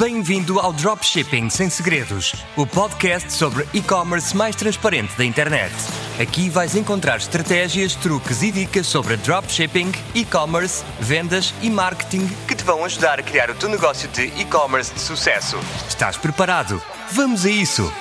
Bem-vindo ao Dropshipping Sem Segredos, o podcast sobre e-commerce mais transparente da internet. Aqui vais encontrar estratégias, truques e dicas sobre dropshipping, e-commerce, vendas e marketing que te vão ajudar a criar o teu negócio de e-commerce de sucesso. Estás preparado? Vamos a isso!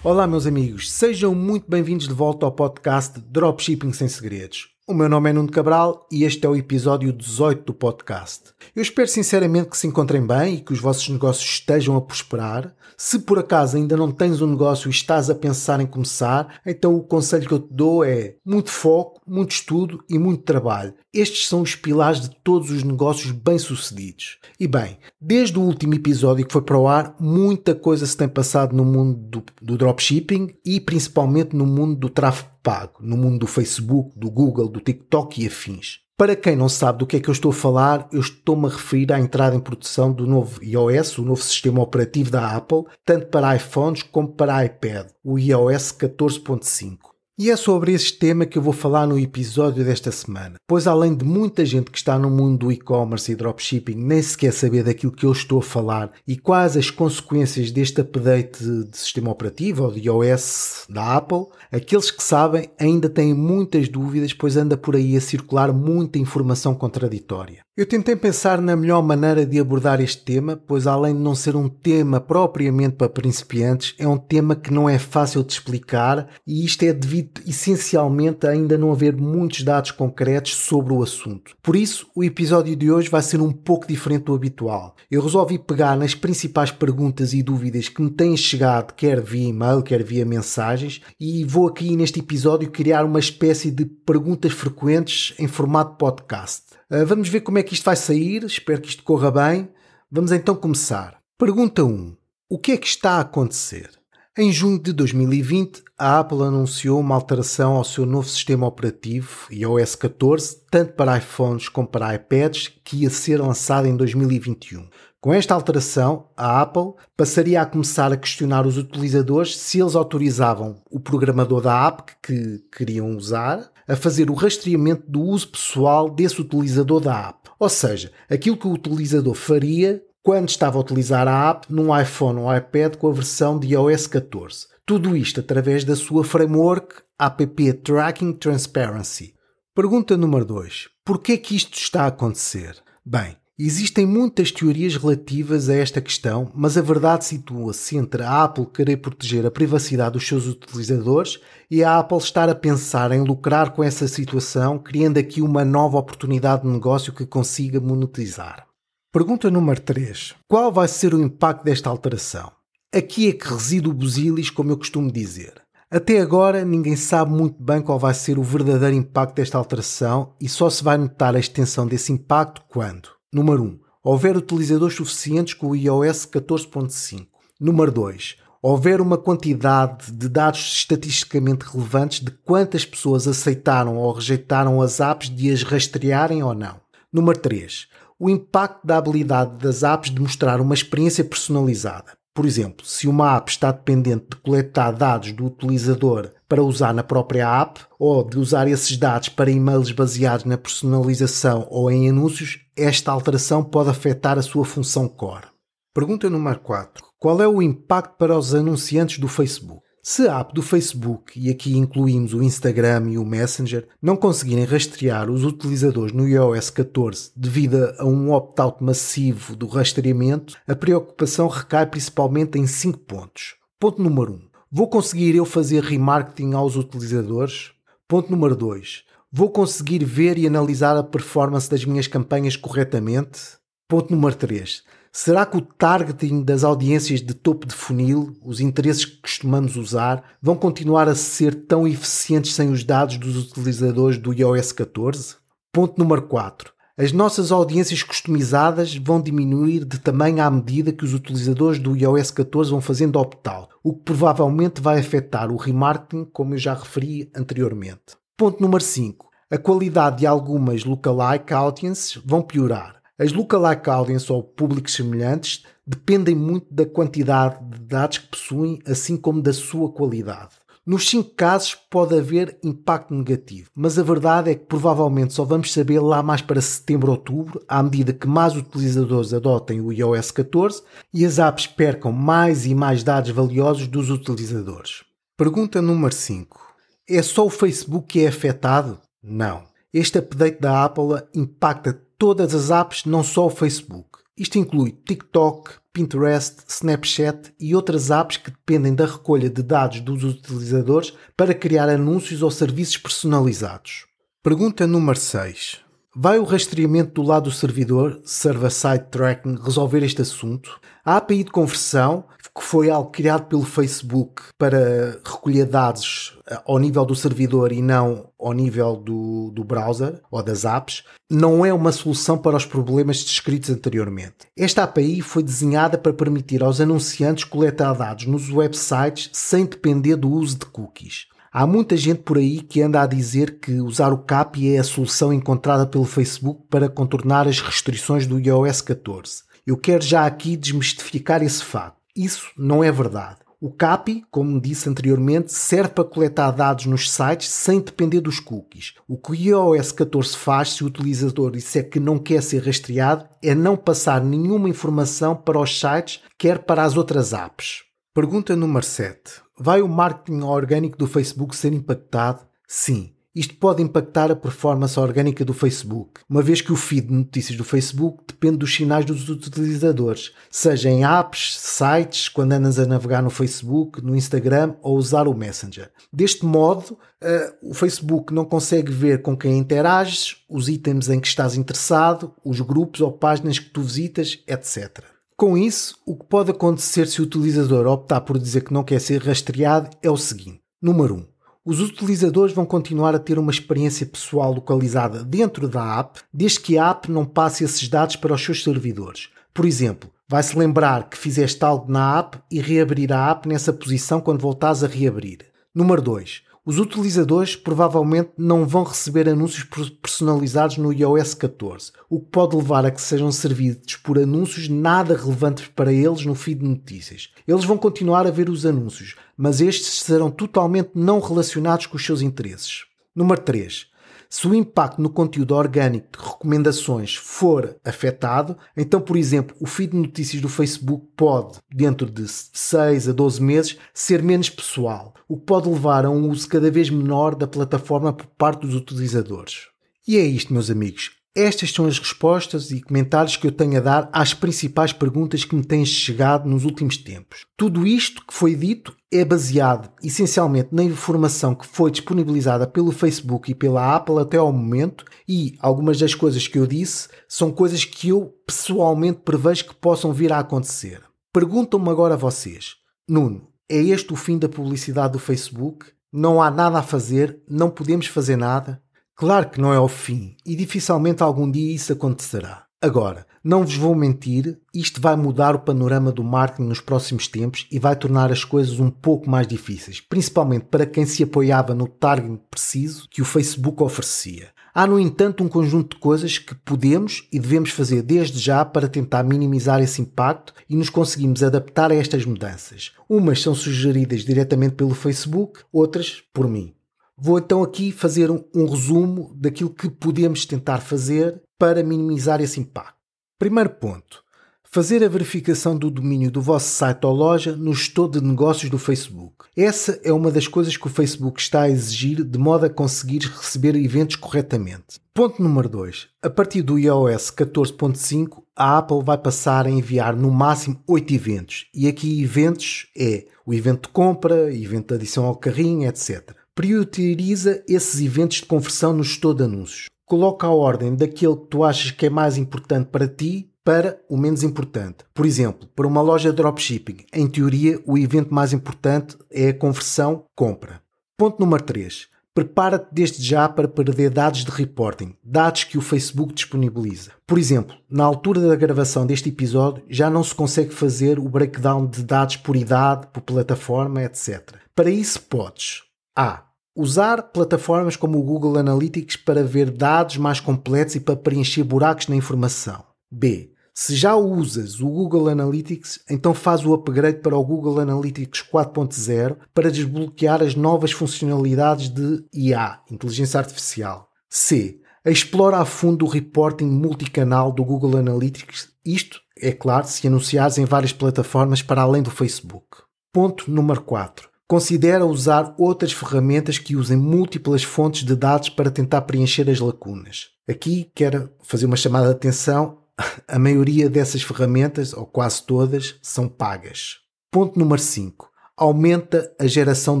Olá, meus amigos, sejam muito bem-vindos de volta ao podcast Dropshipping Sem Segredos. O meu nome é Nuno Cabral e este é o episódio 18 do podcast. Eu espero sinceramente que se encontrem bem e que os vossos negócios estejam a prosperar. Se por acaso ainda não tens um negócio e estás a pensar em começar, então o conselho que eu te dou é muito foco, muito estudo e muito trabalho. Estes são os pilares de todos os negócios bem-sucedidos. E bem, desde o último episódio que foi para o ar, muita coisa se tem passado no mundo do, do dropshipping e principalmente no mundo do tráfego pago, no mundo do Facebook, do Google, do TikTok e afins. Para quem não sabe do que é que eu estou a falar, eu estou-me a referir à entrada em produção do novo iOS, o novo sistema operativo da Apple, tanto para iPhones como para iPad, o iOS 14.5. E é sobre este tema que eu vou falar no episódio desta semana, pois além de muita gente que está no mundo do e-commerce e dropshipping nem sequer saber daquilo que eu estou a falar e quais as consequências deste update de sistema operativo ou de iOS da Apple, aqueles que sabem ainda têm muitas dúvidas, pois anda por aí a circular muita informação contraditória. Eu tentei pensar na melhor maneira de abordar este tema, pois além de não ser um tema propriamente para principiantes, é um tema que não é fácil de explicar e isto é devido essencialmente a ainda não haver muitos dados concretos sobre o assunto. Por isso, o episódio de hoje vai ser um pouco diferente do habitual. Eu resolvi pegar nas principais perguntas e dúvidas que me têm chegado, quer via e-mail, quer via mensagens, e vou aqui neste episódio criar uma espécie de perguntas frequentes em formato podcast. Uh, vamos ver como é que isto vai sair, espero que isto corra bem. Vamos então começar. Pergunta 1. O que é que está a acontecer? Em junho de 2020, a Apple anunciou uma alteração ao seu novo sistema operativo, iOS 14, tanto para iPhones como para iPads, que ia ser lançado em 2021. Com esta alteração, a Apple passaria a começar a questionar os utilizadores se eles autorizavam o programador da app que queriam usar a fazer o rastreamento do uso pessoal desse utilizador da app. Ou seja, aquilo que o utilizador faria quando estava a utilizar a app num iPhone ou iPad com a versão de iOS 14. Tudo isto através da sua framework App Tracking Transparency. Pergunta número 2. Por que é que isto está a acontecer? Bem, Existem muitas teorias relativas a esta questão, mas a verdade situa-se entre a Apple querer proteger a privacidade dos seus utilizadores e a Apple estar a pensar em lucrar com essa situação, criando aqui uma nova oportunidade de negócio que consiga monetizar. Pergunta número 3. Qual vai ser o impacto desta alteração? Aqui é que reside o busilis, como eu costumo dizer. Até agora, ninguém sabe muito bem qual vai ser o verdadeiro impacto desta alteração e só se vai notar a extensão desse impacto quando Número 1. Houver utilizadores suficientes com o iOS 14.5. Número 2. Houver uma quantidade de dados estatisticamente relevantes de quantas pessoas aceitaram ou rejeitaram as apps de as rastrearem ou não. Número 3. O impacto da habilidade das apps de mostrar uma experiência personalizada. Por exemplo, se uma app está dependente de coletar dados do utilizador para usar na própria app ou de usar esses dados para e-mails baseados na personalização ou em anúncios, esta alteração pode afetar a sua função core. Pergunta número 4. Qual é o impacto para os anunciantes do Facebook? Se a app do Facebook, e aqui incluímos o Instagram e o Messenger, não conseguirem rastrear os utilizadores no iOS 14 devido a um opt-out massivo do rastreamento, a preocupação recai principalmente em 5 pontos. Ponto número 1. Um, vou conseguir eu fazer remarketing aos utilizadores? Ponto número 2. Vou conseguir ver e analisar a performance das minhas campanhas corretamente? Ponto número 3. Será que o targeting das audiências de topo de funil, os interesses que costumamos usar, vão continuar a ser tão eficientes sem os dados dos utilizadores do iOS 14? Ponto número 4. As nossas audiências customizadas vão diminuir de tamanho à medida que os utilizadores do iOS 14 vão fazendo opt-out, o que provavelmente vai afetar o remarketing, como eu já referi anteriormente. Ponto número 5. A qualidade de algumas lookalike audiences vão piorar. As lookalike audience ou públicos semelhantes dependem muito da quantidade de dados que possuem, assim como da sua qualidade. Nos 5 casos pode haver impacto negativo, mas a verdade é que provavelmente só vamos saber lá mais para setembro ou outubro, à medida que mais utilizadores adotem o iOS 14 e as apps percam mais e mais dados valiosos dos utilizadores. Pergunta número 5. É só o Facebook que é afetado? Não. Este update da Apple impacta todas as apps, não só o Facebook. Isto inclui TikTok, Pinterest, Snapchat e outras apps que dependem da recolha de dados dos utilizadores para criar anúncios ou serviços personalizados. Pergunta número 6. Vai o rastreamento do lado do servidor, Server-Side Tracking, resolver este assunto? A API de conversão, que foi algo criado pelo Facebook para recolher dados eh, ao nível do servidor e não ao nível do, do browser ou das apps, não é uma solução para os problemas descritos anteriormente. Esta API foi desenhada para permitir aos anunciantes coletar dados nos websites sem depender do uso de cookies. Há muita gente por aí que anda a dizer que usar o CAPI é a solução encontrada pelo Facebook para contornar as restrições do iOS 14. Eu quero já aqui desmistificar esse facto. Isso não é verdade. O CAPI, como disse anteriormente, serve para coletar dados nos sites sem depender dos cookies. O que o iOS 14 faz se o utilizador disser que não quer ser rastreado é não passar nenhuma informação para os sites, quer para as outras apps. Pergunta número 7. Vai o marketing orgânico do Facebook ser impactado? Sim. Isto pode impactar a performance orgânica do Facebook, uma vez que o feed de notícias do Facebook depende dos sinais dos utilizadores, seja em apps, sites, quando andas a navegar no Facebook, no Instagram ou usar o Messenger. Deste modo, uh, o Facebook não consegue ver com quem interages, os itens em que estás interessado, os grupos ou páginas que tu visitas, etc. Com isso, o que pode acontecer se o utilizador optar por dizer que não quer ser rastreado é o seguinte: número 1. Um, os utilizadores vão continuar a ter uma experiência pessoal localizada dentro da app, desde que a app não passe esses dados para os seus servidores. Por exemplo, vai-se lembrar que fizeste algo na app e reabrir a app nessa posição quando voltares a reabrir. Número 2. Os utilizadores provavelmente não vão receber anúncios personalizados no iOS 14, o que pode levar a que sejam servidos por anúncios nada relevantes para eles no feed de notícias. Eles vão continuar a ver os anúncios, mas estes serão totalmente não relacionados com os seus interesses. Número 3. Se o impacto no conteúdo orgânico de recomendações for afetado, então, por exemplo, o feed de notícias do Facebook pode, dentro de 6 a 12 meses, ser menos pessoal, o que pode levar a um uso cada vez menor da plataforma por parte dos utilizadores. E é isto, meus amigos. Estas são as respostas e comentários que eu tenho a dar às principais perguntas que me têm chegado nos últimos tempos. Tudo isto que foi dito é baseado essencialmente na informação que foi disponibilizada pelo Facebook e pela Apple até ao momento e algumas das coisas que eu disse são coisas que eu pessoalmente prevejo que possam vir a acontecer. Perguntam-me agora vocês, Nuno, é este o fim da publicidade do Facebook? Não há nada a fazer? Não podemos fazer nada? Claro que não é o fim e dificilmente algum dia isso acontecerá. Agora, não vos vou mentir, isto vai mudar o panorama do marketing nos próximos tempos e vai tornar as coisas um pouco mais difíceis, principalmente para quem se apoiava no target preciso que o Facebook oferecia. Há, no entanto, um conjunto de coisas que podemos e devemos fazer desde já para tentar minimizar esse impacto e nos conseguimos adaptar a estas mudanças. Umas são sugeridas diretamente pelo Facebook, outras por mim. Vou então aqui fazer um, um resumo daquilo que podemos tentar fazer para minimizar esse impacto. Primeiro ponto: fazer a verificação do domínio do vosso site ou loja no gestor de negócios do Facebook. Essa é uma das coisas que o Facebook está a exigir de modo a conseguir receber eventos corretamente. Ponto número 2. A partir do iOS 14.5, a Apple vai passar a enviar no máximo 8 eventos. E aqui eventos é o evento de compra, evento de adição ao carrinho, etc prioriza esses eventos de conversão no gestor de anúncios. Coloca a ordem daquele que tu achas que é mais importante para ti para o menos importante. Por exemplo, para uma loja de dropshipping, em teoria, o evento mais importante é a conversão compra. Ponto número 3. Prepara-te desde já para perder dados de reporting, dados que o Facebook disponibiliza. Por exemplo, na altura da gravação deste episódio, já não se consegue fazer o breakdown de dados por idade, por plataforma, etc. Para isso, podes a. Usar plataformas como o Google Analytics para ver dados mais completos e para preencher buracos na informação. B. Se já usas o Google Analytics, então faz o upgrade para o Google Analytics 4.0 para desbloquear as novas funcionalidades de IA, inteligência artificial. C. Explora a fundo o reporting multicanal do Google Analytics, isto, é claro, se anunciares em várias plataformas para além do Facebook. Ponto número 4. Considera usar outras ferramentas que usem múltiplas fontes de dados para tentar preencher as lacunas. Aqui quero fazer uma chamada de atenção. A maioria dessas ferramentas, ou quase todas, são pagas. Ponto número 5. Aumenta a geração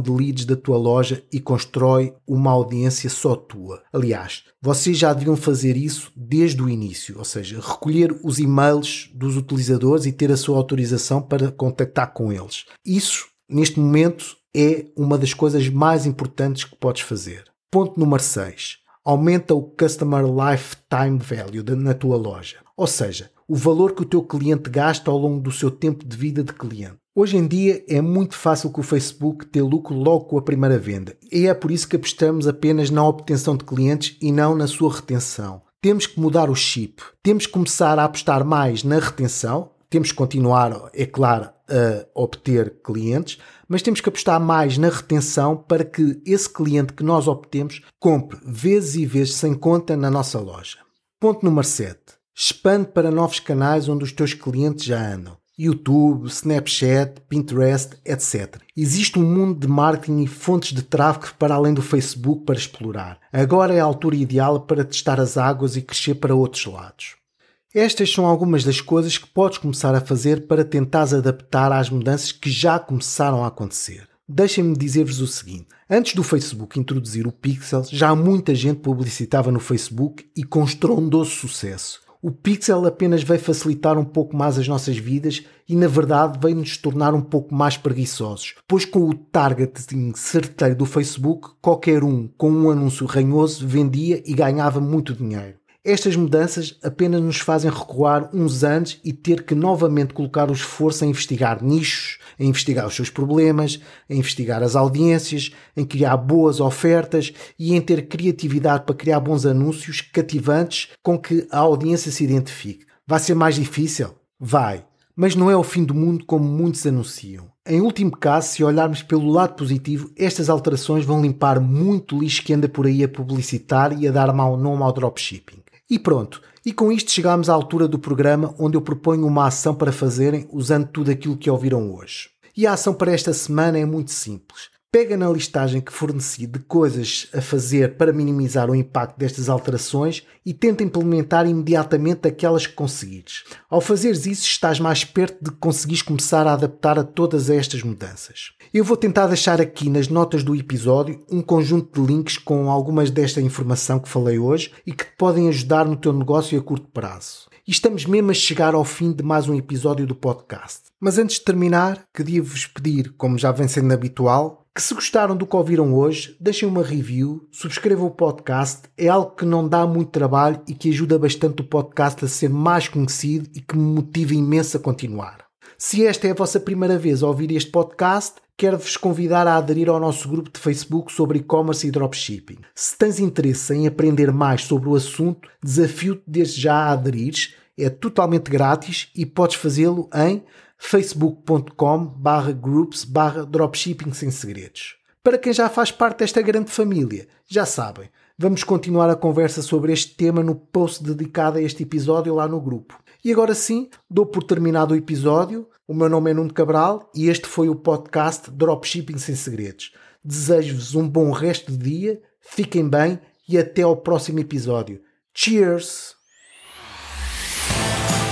de leads da tua loja e constrói uma audiência só tua. Aliás, vocês já deviam fazer isso desde o início, ou seja, recolher os e-mails dos utilizadores e ter a sua autorização para contactar com eles. Isso, neste momento, é uma das coisas mais importantes que podes fazer. Ponto número 6 aumenta o Customer Lifetime Value na tua loja. Ou seja, o valor que o teu cliente gasta ao longo do seu tempo de vida de cliente. Hoje em dia é muito fácil que o Facebook ter lucro logo com a primeira venda e é por isso que apostamos apenas na obtenção de clientes e não na sua retenção. Temos que mudar o chip, temos que começar a apostar mais na retenção, temos que continuar, é claro, a obter clientes, mas temos que apostar mais na retenção para que esse cliente que nós obtemos compre vezes e vezes sem conta na nossa loja. Ponto número 7. Expande para novos canais onde os teus clientes já andam. YouTube, Snapchat, Pinterest, etc. Existe um mundo de marketing e fontes de tráfego para além do Facebook para explorar. Agora é a altura ideal para testar as águas e crescer para outros lados. Estas são algumas das coisas que podes começar a fazer para tentares adaptar às mudanças que já começaram a acontecer. Deixem-me dizer-vos o seguinte: antes do Facebook introduzir o Pixel, já muita gente publicitava no Facebook e com estrondoso sucesso. O Pixel apenas veio facilitar um pouco mais as nossas vidas e, na verdade, veio nos tornar um pouco mais preguiçosos, pois com o targeting certeiro do Facebook, qualquer um com um anúncio ranhoso vendia e ganhava muito dinheiro. Estas mudanças apenas nos fazem recuar uns anos e ter que novamente colocar o esforço em investigar nichos, em investigar os seus problemas, em investigar as audiências, em criar boas ofertas e em ter criatividade para criar bons anúncios cativantes com que a audiência se identifique. Vai ser mais difícil? Vai. Mas não é o fim do mundo como muitos anunciam. Em último caso, se olharmos pelo lado positivo, estas alterações vão limpar muito lixo que anda por aí a publicitar e a dar mau nome ao dropshipping. E pronto, e com isto chegamos à altura do programa onde eu proponho uma ação para fazerem usando tudo aquilo que ouviram hoje. E a ação para esta semana é muito simples. Pega na listagem que forneci de coisas a fazer para minimizar o impacto destas alterações e tenta implementar imediatamente aquelas que conseguires. Ao fazeres isso, estás mais perto de conseguires começar a adaptar a todas estas mudanças. Eu vou tentar deixar aqui nas notas do episódio um conjunto de links com algumas desta informação que falei hoje e que te podem ajudar no teu negócio a curto prazo. E estamos mesmo a chegar ao fim de mais um episódio do podcast. Mas antes de terminar, queria-vos pedir, como já vem sendo habitual, que se gostaram do que ouviram hoje, deixem uma review, subscrevam o podcast, é algo que não dá muito trabalho e que ajuda bastante o podcast a ser mais conhecido e que me motiva imenso a continuar. Se esta é a vossa primeira vez a ouvir este podcast, quero-vos convidar a aderir ao nosso grupo de Facebook sobre e-commerce e dropshipping. Se tens interesse em aprender mais sobre o assunto, desafio-te desde já a aderires, é totalmente grátis e podes fazê-lo em facebook.com barra groups barra dropshipping sem segredos. Para quem já faz parte desta grande família, já sabem, vamos continuar a conversa sobre este tema no post dedicado a este episódio lá no grupo. E agora sim, dou por terminado o episódio. O meu nome é Nuno Cabral e este foi o podcast Dropshipping Sem Segredos. Desejo-vos um bom resto de dia, fiquem bem e até ao próximo episódio. Cheers!